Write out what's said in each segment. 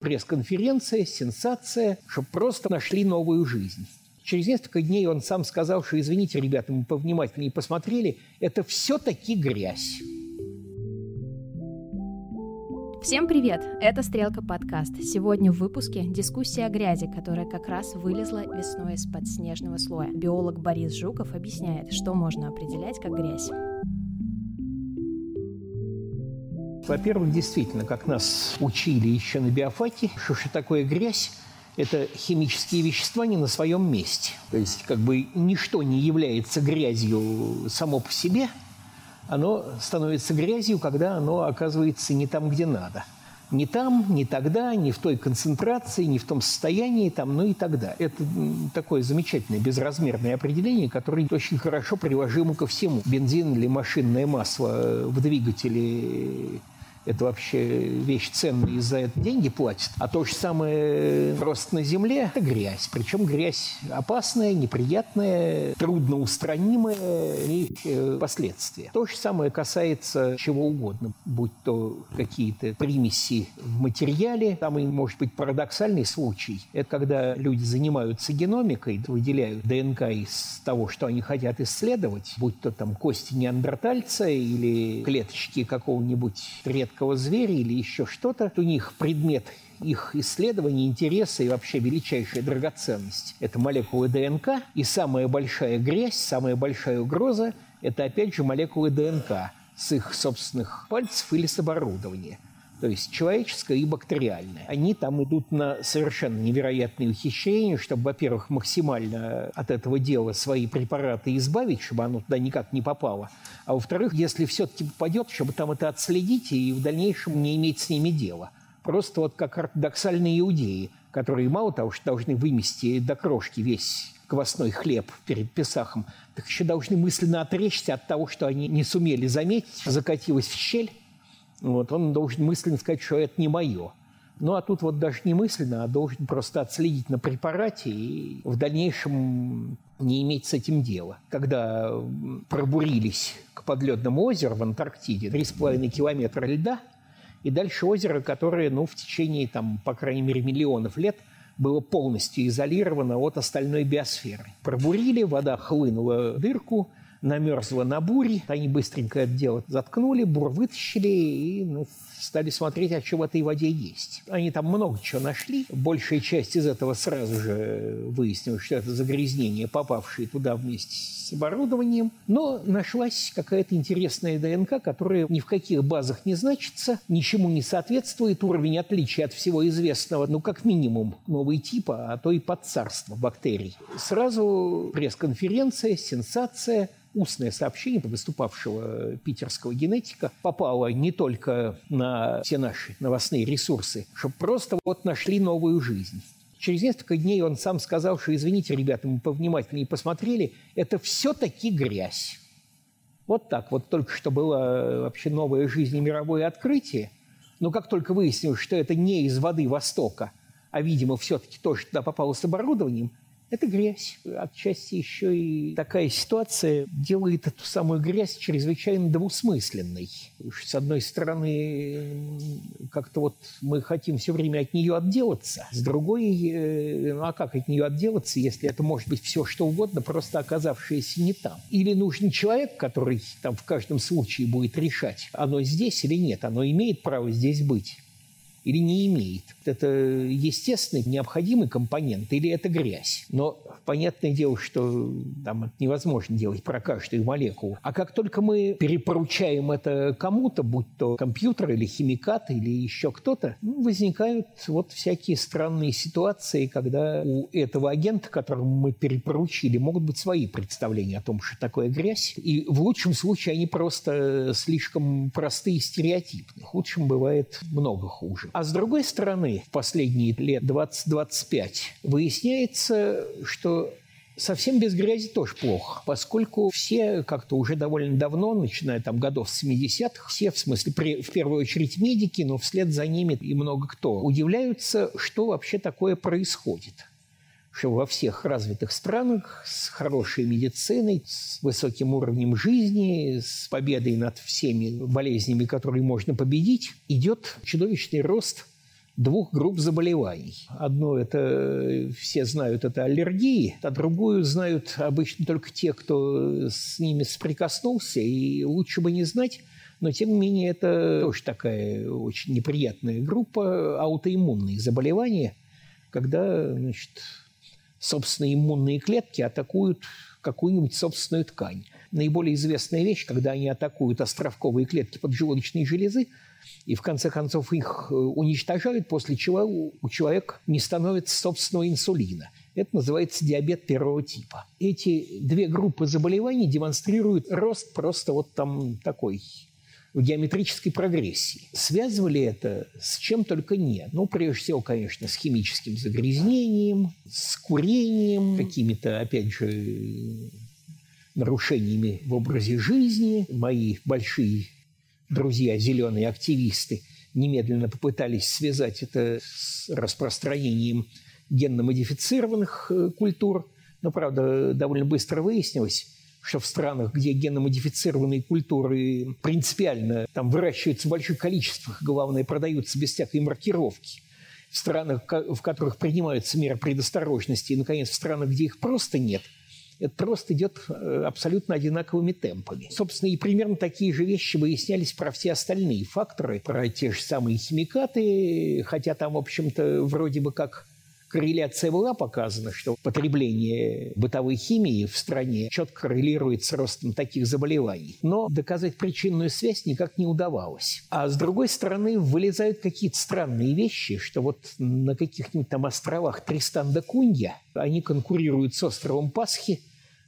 Пресс-конференция, сенсация, что просто нашли новую жизнь. Через несколько дней он сам сказал, что извините, ребята, мы повнимательнее посмотрели, это все-таки грязь. Всем привет! Это «Стрелка подкаст». Сегодня в выпуске дискуссия о грязи, которая как раз вылезла весной из-под снежного слоя. Биолог Борис Жуков объясняет, что можно определять как грязь. Во-первых, действительно, как нас учили еще на биофаке, что что такое грязь, это химические вещества не на своем месте. То есть как бы ничто не является грязью само по себе, оно становится грязью, когда оно оказывается не там, где надо. Не там, не тогда, не в той концентрации, не в том состоянии, там, ну и далее. Это такое замечательное безразмерное определение, которое очень хорошо приложимо ко всему. Бензин или машинное масло в двигателе это вообще вещь ценная, и за это деньги платят. А то же самое просто на земле – это грязь. Причем грязь опасная, неприятная, трудноустранимая и э, последствия. То же самое касается чего угодно, будь то какие-то примеси в материале. И может быть парадоксальный случай. Это когда люди занимаются геномикой, выделяют ДНК из того, что они хотят исследовать, будь то там кости неандертальца или клеточки какого-нибудь редкого редкого зверя или еще что-то, у них предмет их исследований, интереса и вообще величайшая драгоценность – это молекулы ДНК. И самая большая грязь, самая большая угроза – это опять же молекулы ДНК с их собственных пальцев или с оборудования – то есть человеческое и бактериальное. Они там идут на совершенно невероятные ухищрения, чтобы, во-первых, максимально от этого дела свои препараты избавить, чтобы оно туда никак не попало, а во-вторых, если все-таки попадет, чтобы там это отследить и в дальнейшем не иметь с ними дела. Просто вот как ортодоксальные иудеи, которые мало того, что должны вымести до крошки весь квасной хлеб перед Песахом, так еще должны мысленно отречься от того, что они не сумели заметить, закатилась в щель, вот, он должен мысленно сказать, что это не мое. Ну, а тут вот даже не мысленно, а должен просто отследить на препарате и в дальнейшем не иметь с этим дела. Когда пробурились к подледному озеру в Антарктиде, 3,5 километра льда, и дальше озеро, которое, ну, в течение, там, по крайней мере, миллионов лет было полностью изолировано от остальной биосферы. Пробурили, вода хлынула в дырку, намерзла на буре, они быстренько это дело заткнули, бур вытащили и ну, стали смотреть, а что в этой воде есть. Они там много чего нашли. Большая часть из этого сразу же выяснилось, что это загрязнение, попавшее туда вместе с оборудованием. Но нашлась какая-то интересная ДНК, которая ни в каких базах не значится, ничему не соответствует, уровень отличия от всего известного, ну, как минимум, новый типа, а то и подцарство бактерий. Сразу пресс-конференция, сенсация – устное сообщение выступавшего питерского генетика попало не только на все наши новостные ресурсы, чтобы просто вот нашли новую жизнь. Через несколько дней он сам сказал, что, извините, ребята, мы повнимательнее посмотрели, это все-таки грязь. Вот так. Вот только что было вообще новая жизнь и мировое открытие. Но как только выяснилось, что это не из воды Востока, а, видимо, все-таки тоже туда попало с оборудованием, это грязь. Отчасти еще и такая ситуация делает эту самую грязь чрезвычайно двусмысленной. С одной стороны, как-то вот мы хотим все время от нее отделаться. С другой, э, ну а как от нее отделаться, если это может быть все что угодно, просто оказавшееся не там? Или нужен человек, который там в каждом случае будет решать, оно здесь или нет, оно имеет право здесь быть или не имеет. Это естественный, необходимый компонент или это грязь. Но понятное дело, что там это невозможно делать про каждую молекулу. А как только мы перепоручаем это кому-то, будь то компьютер или химикат или еще кто-то, ну, возникают вот всякие странные ситуации, когда у этого агента, которому мы перепоручили, могут быть свои представления о том, что такое грязь. И в лучшем случае они просто слишком простые и стереотипны. В худшем бывает много хуже. А с другой стороны, в последние лет 20-25 выясняется, что совсем без грязи тоже плохо, поскольку все как-то уже довольно давно, начиная там годов с 70-х, все, в смысле, при, в первую очередь медики, но вслед за ними и много кто, удивляются, что вообще такое происходит что во всех развитых странах с хорошей медициной, с высоким уровнем жизни, с победой над всеми болезнями, которые можно победить, идет чудовищный рост двух групп заболеваний. Одно это все знают, это аллергии, а другую знают обычно только те, кто с ними соприкоснулся, и лучше бы не знать, но тем не менее это тоже такая очень неприятная группа аутоиммунные заболевания, когда значит, собственные иммунные клетки атакуют какую-нибудь собственную ткань. Наиболее известная вещь, когда они атакуют островковые клетки поджелудочной железы, и в конце концов их э, уничтожают, после чего у человека не становится собственного инсулина. Это называется диабет первого типа. Эти две группы заболеваний демонстрируют рост просто вот там такой в геометрической прогрессии. Связывали это с чем только нет. Ну, прежде всего, конечно, с химическим загрязнением, с курением, какими-то, опять же, нарушениями в образе жизни. Мои большие друзья, зеленые активисты, немедленно попытались связать это с распространением генно-модифицированных э, культур. Но, правда, довольно быстро выяснилось, что в странах, где геномодифицированные культуры принципиально там выращиваются в больших количествах, главное, продаются без всякой маркировки, в странах, в которых принимаются меры предосторожности, и, наконец, в странах, где их просто нет, это просто идет э, абсолютно одинаковыми темпами. Собственно, и примерно такие же вещи выяснялись про все остальные факторы, про те же самые химикаты, хотя там, в общем-то, вроде бы как корреляция была показана, что потребление бытовой химии в стране четко коррелирует с ростом таких заболеваний. Но доказать причинную связь никак не удавалось. А с другой стороны, вылезают какие-то странные вещи, что вот на каких-нибудь там островах Тристан да Кунья они конкурируют с островом Пасхи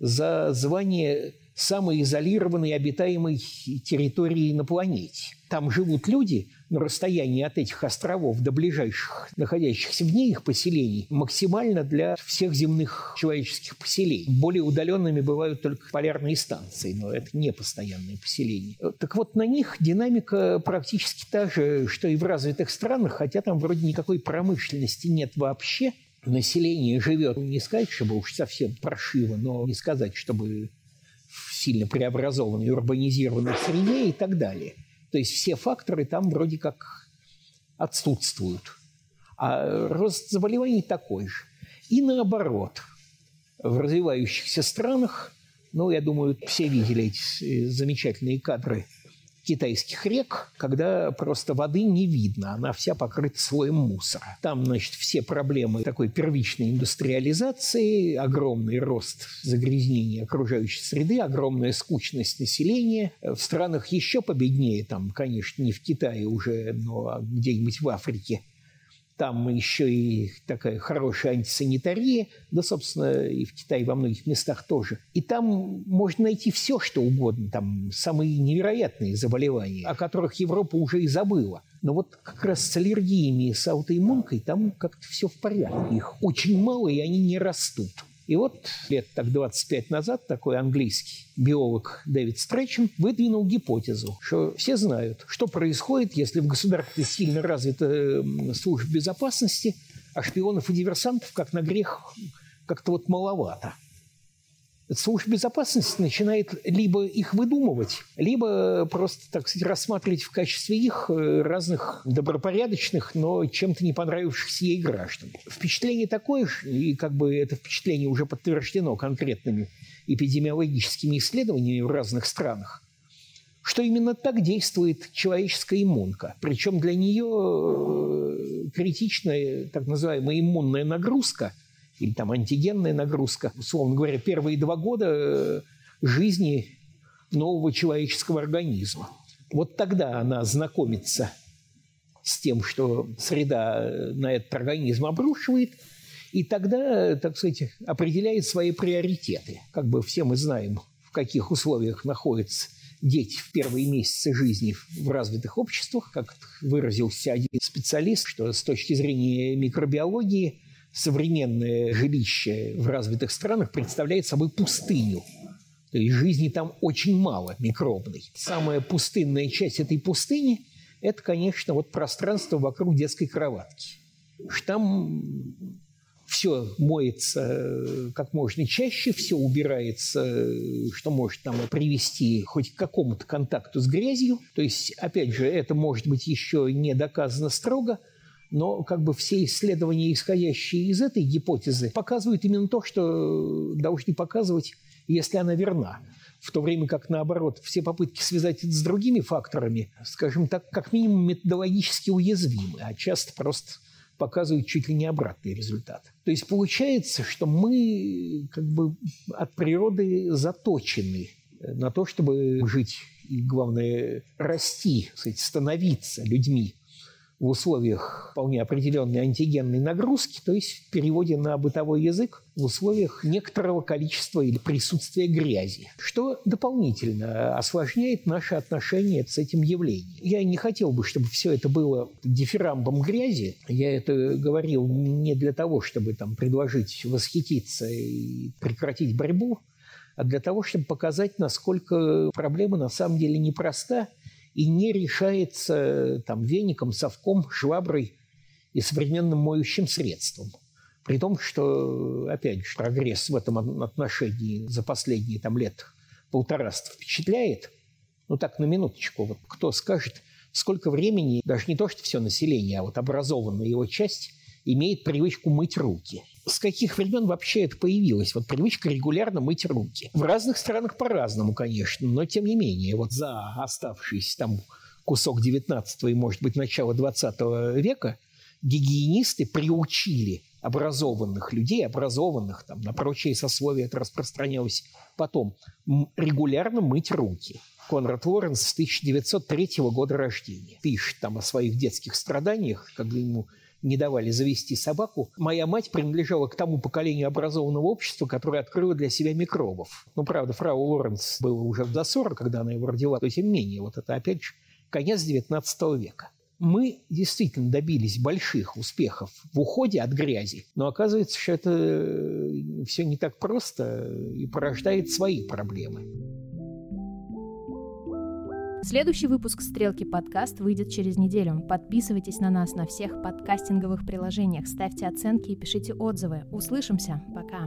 за звание самой изолированной обитаемой территории на планете. Там живут люди на расстоянии от этих островов до ближайших, находящихся в ней их поселений, максимально для всех земных человеческих поселений. Более удаленными бывают только полярные станции, но это не постоянные поселения. Так вот, на них динамика практически та же, что и в развитых странах, хотя там вроде никакой промышленности нет вообще. Население живет, не сказать, чтобы уж совсем паршиво, но не сказать, чтобы сильно преобразованной, урбанизированной среде и так далее. То есть все факторы там вроде как отсутствуют. А рост заболеваний такой же. И наоборот, в развивающихся странах, ну, я думаю, все видели эти замечательные кадры – китайских рек, когда просто воды не видно, она вся покрыта слоем мусора. Там, значит, все проблемы такой первичной индустриализации, огромный рост загрязнения окружающей среды, огромная скучность населения. В странах еще победнее, там, конечно, не в Китае уже, но где-нибудь в Африке – там еще и такая хорошая антисанитария, да, собственно, и в Китае во многих местах тоже. И там можно найти все, что угодно, там самые невероятные заболевания, о которых Европа уже и забыла. Но вот как раз с аллергиями и с аутоиммункой там как-то все в порядке. Их очень мало, и они не растут. И вот лет так 25 назад такой английский биолог Дэвид Стрэчен выдвинул гипотезу, что все знают, что происходит, если в государстве сильно развита служба безопасности, а шпионов и диверсантов, как на грех, как-то вот маловато – служба безопасности начинает либо их выдумывать, либо просто, так сказать, рассматривать в качестве их э, разных добропорядочных, но чем-то не понравившихся ей граждан. Впечатление такое и как бы это впечатление уже подтверждено конкретными эпидемиологическими исследованиями в разных странах, что именно так действует человеческая иммунка. Причем для нее э, критичная так называемая иммунная нагрузка – или там антигенная нагрузка. Условно говоря, первые два года э, жизни нового человеческого организма. Вот тогда она знакомится с тем, что среда э, на этот организм обрушивает, и тогда, так сказать, определяет свои приоритеты. Как бы все мы знаем, в каких условиях находятся дети в первые месяцы жизни в развитых обществах, как выразился один специалист, что с точки зрения микробиологии современное жилище в развитых странах представляет собой пустыню. То есть жизни там очень мало микробной. Самая пустынная часть этой пустыни – это, конечно, вот пространство вокруг детской кроватки. Там все моется э, как можно чаще, все убирается, э, что может там привести хоть к какому-то контакту с грязью. То есть, опять же, это может быть еще не доказано строго – Но как бы все исследования, исходящие из этой гипотезы, показывают именно то, что должны показывать, если она верна. В то время как, наоборот, все попытки связать это с другими факторами, скажем так, как минимум методологически уязвимы, а часто просто показывают чуть ли не обратный результат. То есть получается, что мы как бы от природы заточены на то, чтобы жить и, главное, расти, становиться людьми в условиях вполне определенной антигенной нагрузки, то есть в переводе на бытовой язык в условиях некоторого количества или присутствия грязи, что дополнительно осложняет наши отношения с этим явлением. Я не хотел бы, чтобы все это было дифирамбом грязи. Я это говорил не для того, чтобы там предложить восхититься и прекратить борьбу, а для того, чтобы показать, насколько проблема на самом деле непроста и не решается там веником, совком, шваброй и современным моющим средством. При том, что, опять же, прогресс в этом отношении за последние там, лет полтораста впечатляет. Ну так, на минуточку, вот кто скажет, сколько времени, даже не то, что все население, а вот образованная его часть имеет привычку мыть руки – с каких времен вообще это появилось? Вот привычка регулярно мыть руки. В разных странах по-разному, конечно, но тем не менее, вот за оставшийся там кусок 19 и, может быть, начало 20 века гигиенисты приучили образованных людей, образованных там, на прочие сословия это распространялось потом, регулярно мыть руки. Конрад Лоренс с 1903 года рождения пишет там о своих детских страданиях, когда ему не давали завести собаку. Моя мать принадлежала к тому поколению образованного общества, которое открыло для себя микробов. Ну, правда, фрау Лоренс было уже за 40, когда она его родила, то не менее, вот это опять же конец XIX века. Мы действительно добились больших успехов в уходе от грязи, но оказывается, что это э, все не так просто и порождает свои проблемы. Следующий выпуск «Стрелки подкаст» выйдет через неделю. Подписывайтесь на нас на всех подкастинговых приложениях, ставьте оценки и пишите отзывы. Услышимся. Пока.